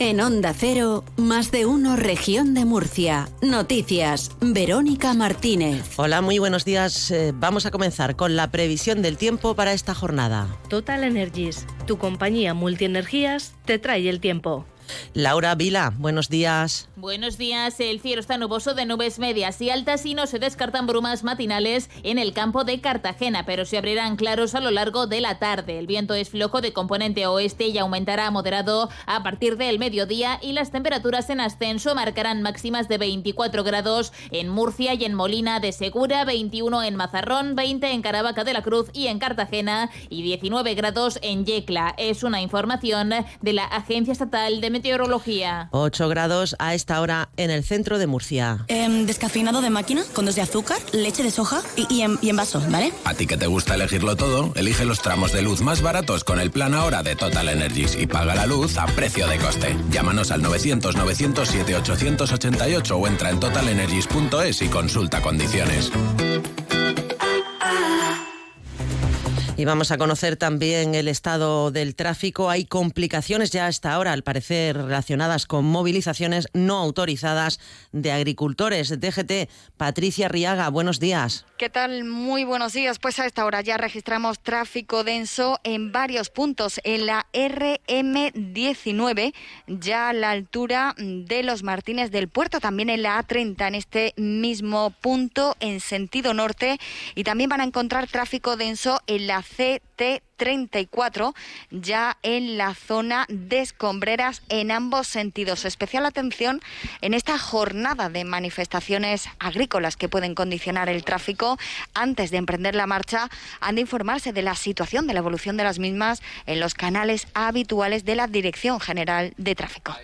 En Onda Cero, más de uno región de Murcia. Noticias, Verónica Martínez. Hola, muy buenos días. Eh, vamos a comenzar con la previsión del tiempo para esta jornada. Total Energies, tu compañía multienergías, te trae el tiempo. Laura Vila, buenos días. Buenos días. El cielo está nuboso de nubes medias y altas y no se descartan brumas matinales en el campo de Cartagena, pero se abrirán claros a lo largo de la tarde. El viento es flojo de componente oeste y aumentará moderado a partir del mediodía y las temperaturas en ascenso marcarán máximas de 24 grados en Murcia y en Molina de Segura, 21 en Mazarrón, 20 en Caravaca de la Cruz y en Cartagena y 19 grados en Yecla. Es una información de la Agencia Estatal de Meteorología. 8 grados a esta hora en el centro de Murcia. Em, descafeinado de máquina, con dos de azúcar, leche de soja y, en, y en vaso, ¿vale? A ti que te gusta elegirlo todo, elige los tramos de luz más baratos con el plan ahora de Total Energies y paga la luz a precio de coste. Llámanos al 900-907-888 o entra en totalenergies.es y consulta condiciones. Y vamos a conocer también el estado del tráfico. Hay complicaciones ya hasta ahora, al parecer, relacionadas con movilizaciones no autorizadas de agricultores. DGT, Patricia Riaga, buenos días. ¿Qué tal? Muy buenos días. Pues a esta hora ya registramos tráfico denso en varios puntos. En la RM19, ya a la altura de los Martínez del Puerto, también en la A30, en este mismo punto, en sentido norte. Y también van a encontrar tráfico denso en la CT34, ya en la zona de escombreras en ambos sentidos. Especial atención en esta jornada de manifestaciones agrícolas que pueden condicionar el tráfico. Antes de emprender la marcha, han de informarse de la situación, de la evolución de las mismas en los canales habituales de la Dirección General de Tráfico.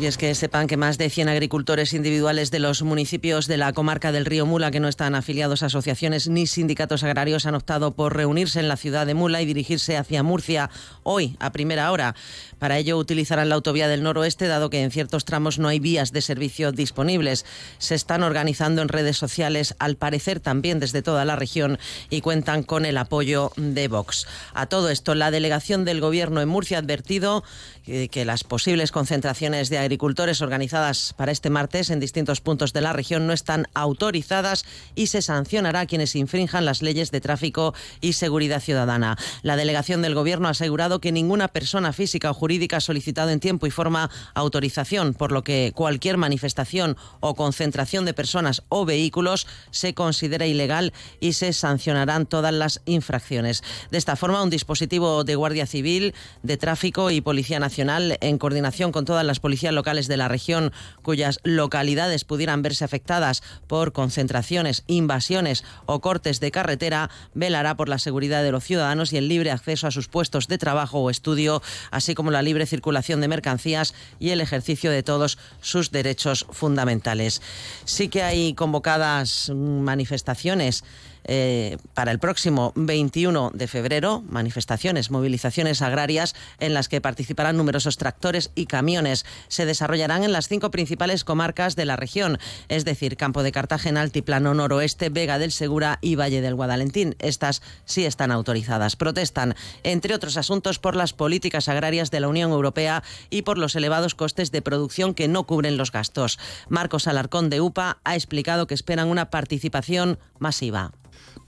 Y es que sepan que más de 100 agricultores individuales de los municipios de la comarca del río Mula que no están afiliados a asociaciones ni sindicatos agrarios han optado por reunirse en la ciudad de Mula y dirigirse hacia Murcia hoy a primera hora. Para ello utilizarán la autovía del noroeste dado que en ciertos tramos no hay vías de servicio disponibles. Se están organizando en redes sociales, al parecer también desde toda la región y cuentan con el apoyo de Vox. A todo esto, la delegación del gobierno en Murcia ha advertido que las posibles concentraciones de agricultores organizadas para este martes en distintos puntos de la región no están autorizadas y se sancionará a quienes infrinjan las leyes de tráfico y seguridad ciudadana. La delegación del Gobierno ha asegurado que ninguna persona física o jurídica ha solicitado en tiempo y forma autorización, por lo que cualquier manifestación o concentración de personas o vehículos se considera ilegal y se sancionarán todas las infracciones. De esta forma, un dispositivo de Guardia Civil, de Tráfico y Policía Nacional, en coordinación con todas las policías locales de la región cuyas localidades pudieran verse afectadas por concentraciones, invasiones o cortes de carretera, velará por la seguridad de los ciudadanos y el libre acceso a sus puestos de trabajo o estudio, así como la libre circulación de mercancías y el ejercicio de todos sus derechos fundamentales. Sí que hay convocadas manifestaciones eh, para el próximo 21 de febrero, manifestaciones, movilizaciones agrarias en las que participarán numerosos tractores y camiones. Se desarrollarán en las cinco principales comarcas de la región, es decir, Campo de Cartagena, Altiplano Noroeste, Vega del Segura y Valle del Guadalentín. Estas sí están autorizadas. Protestan, entre otros asuntos, por las políticas agrarias de la Unión Europea y por los elevados costes de producción que no cubren los gastos. Marcos Alarcón de UPA ha explicado que esperan una participación masiva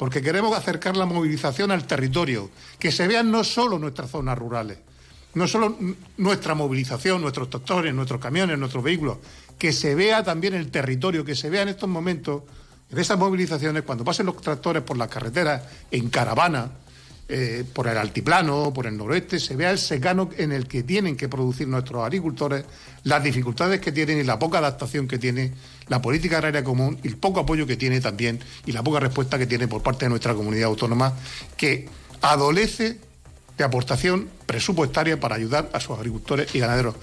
porque queremos acercar la movilización al territorio, que se vean no solo nuestras zonas rurales, no solo nuestra movilización, nuestros tractores, nuestros camiones, nuestros vehículos, que se vea también el territorio, que se vea en estos momentos, en esas movilizaciones, cuando pasen los tractores por las carreteras, en caravana, eh, por el altiplano, por el noroeste, se vea el secano en el que tienen que producir nuestros agricultores, las dificultades que tienen y la poca adaptación que tiene la política agraria común y el poco apoyo que tiene también y la poca respuesta que tiene por parte de nuestra comunidad autónoma, que adolece de aportación presupuestaria para ayudar a sus agricultores y ganaderos.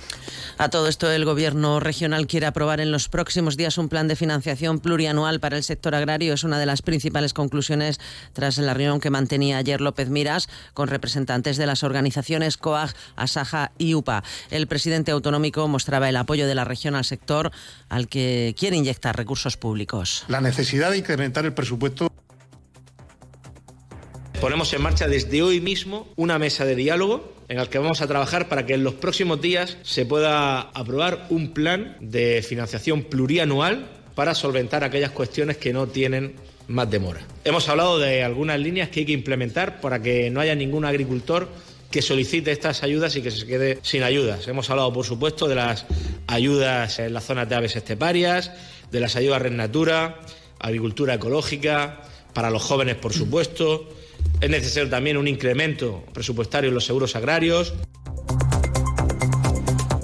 A todo esto, el Gobierno regional quiere aprobar en los próximos días un plan de financiación plurianual para el sector agrario. Es una de las principales conclusiones tras la reunión que mantenía ayer López Miras con representantes de las organizaciones COAG, ASAJA y UPA. El presidente autonómico mostraba el apoyo de la región al sector al que quiere inyectar recursos públicos. La necesidad de incrementar el presupuesto Ponemos en marcha desde hoy mismo una mesa de diálogo en el que vamos a trabajar para que en los próximos días se pueda aprobar un plan de financiación plurianual para solventar aquellas cuestiones que no tienen más demora. Hemos hablado de algunas líneas que hay que implementar para que no haya ningún agricultor que solicite estas ayudas y que se quede sin ayudas. Hemos hablado, por supuesto, de las ayudas en las zonas de aves esteparias, de las ayudas Red Natura, agricultura ecológica, para los jóvenes, por supuesto. Es necesario también un incremento presupuestario en los seguros agrarios.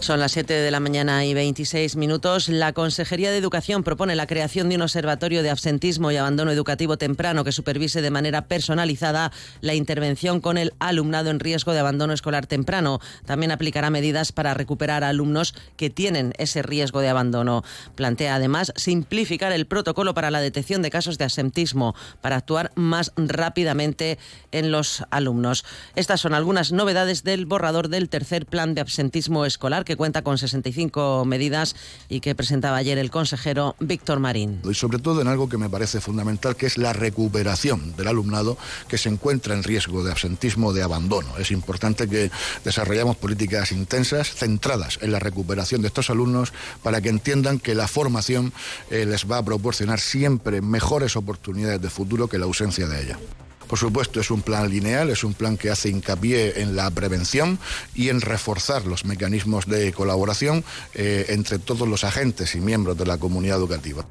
Son las 7 de la mañana y 26 minutos. La Consejería de Educación propone la creación de un observatorio de absentismo y abandono educativo temprano que supervise de manera personalizada la intervención con el alumnado en riesgo de abandono escolar temprano. También aplicará medidas para recuperar alumnos que tienen ese riesgo de abandono. Plantea además simplificar el protocolo para la detección de casos de absentismo para actuar más rápidamente en los alumnos. Estas son algunas novedades del borrador del tercer plan de absentismo escolar que cuenta con 65 medidas y que presentaba ayer el consejero Víctor Marín. Y sobre todo en algo que me parece fundamental, que es la recuperación del alumnado que se encuentra en riesgo de absentismo de abandono. Es importante que desarrollemos políticas intensas, centradas en la recuperación de estos alumnos, para que entiendan que la formación eh, les va a proporcionar siempre mejores oportunidades de futuro que la ausencia de ella. Por supuesto, es un plan lineal, es un plan que hace hincapié en la prevención y en reforzar los mecanismos de colaboración eh, entre todos los agentes y miembros de la comunidad educativa.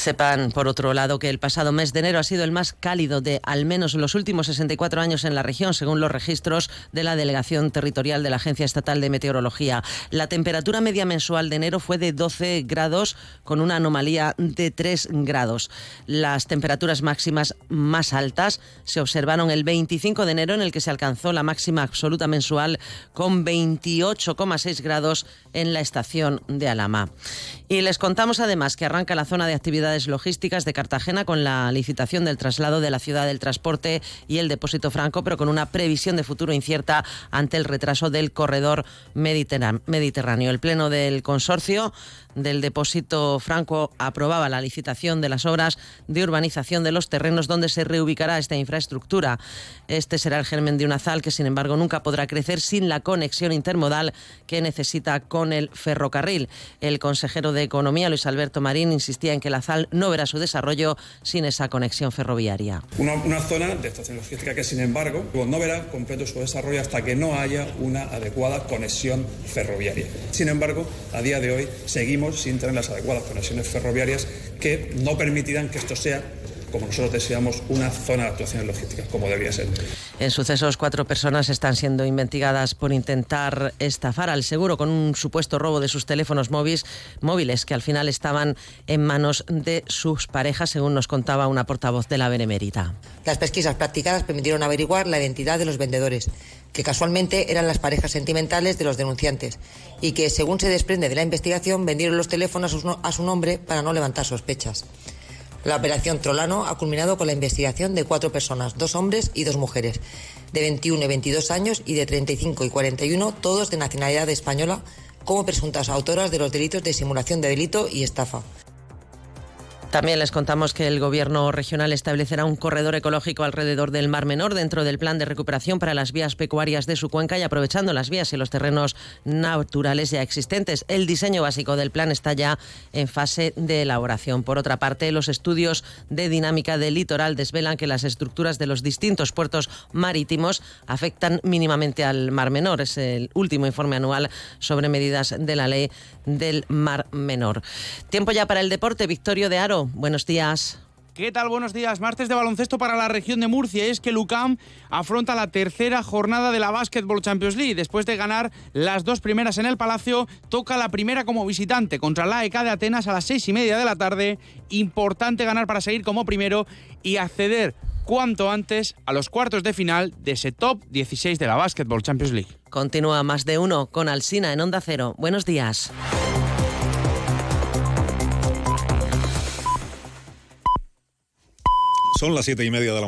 Sepan, por otro lado, que el pasado mes de enero ha sido el más cálido de al menos los últimos 64 años en la región, según los registros de la Delegación Territorial de la Agencia Estatal de Meteorología. La temperatura media mensual de enero fue de 12 grados, con una anomalía de 3 grados. Las temperaturas máximas más altas se observaron el 25 de enero, en el que se alcanzó la máxima absoluta mensual con 28,6 grados en la estación de Alama. Y les contamos además que arranca la zona de logísticas de Cartagena con la licitación del traslado de la ciudad del transporte y el depósito franco, pero con una previsión de futuro incierta ante el retraso del corredor mediterráneo. El pleno del consorcio del depósito franco aprobaba la licitación de las obras de urbanización de los terrenos donde se reubicará esta infraestructura. Este será el germen de una ZAL que, sin embargo, nunca podrá crecer sin la conexión intermodal que necesita con el ferrocarril. El consejero de Economía, Luis Alberto Marín, insistía en que la No verá su desarrollo sin esa conexión ferroviaria. Una, zona de estación logística que, sin embargo, no verá completo su desarrollo hasta que no haya una adecuada conexión ferroviaria. Sin embargo, a día de hoy seguimos sin tener las adecuadas conexiones ferroviarias que no permitirán que esto sea como nosotros deseamos, una zona de actuaciones logísticas, como debería ser. En sucesos, cuatro personas están siendo investigadas por intentar estafar al seguro con un supuesto robo de sus teléfonos móviles, móviles que al final estaban en manos de sus parejas, según nos contaba una portavoz de la Benemérita. Las pesquisas practicadas permitieron averiguar la identidad de los vendedores, que casualmente eran las parejas sentimentales de los denunciantes, y que, según se desprende de la investigación, vendieron los teléfonos a su nombre para no levantar sospechas. La operación Trolano ha culminado con la investigación de cuatro personas, dos hombres y dos mujeres, de 21 y 22 años y de 35 y 41, todos de nacionalidad española, como presuntas autoras de los delitos de simulación de delito y estafa. También les contamos que el Gobierno regional establecerá un corredor ecológico alrededor del Mar Menor dentro del plan de recuperación para las vías pecuarias de su cuenca y aprovechando las vías y los terrenos naturales ya existentes. El diseño básico del plan está ya en fase de elaboración. Por otra parte, los estudios de dinámica del litoral desvelan que las estructuras de los distintos puertos marítimos afectan mínimamente al Mar Menor. Es el último informe anual sobre medidas de la ley del Mar Menor. Tiempo ya para el deporte. Victorio de Aro buenos días. ¿Qué tal? Buenos días. Martes de baloncesto para la región de Murcia. Es que Lucam afronta la tercera jornada de la Basketball Champions League. Después de ganar las dos primeras en el Palacio, toca la primera como visitante contra la ECA de Atenas a las seis y media de la tarde. Importante ganar para seguir como primero y acceder cuanto antes a los cuartos de final de ese top 16 de la Basketball Champions League. Continúa más de uno con Alsina en Onda Cero. Buenos días. Son las siete y media de la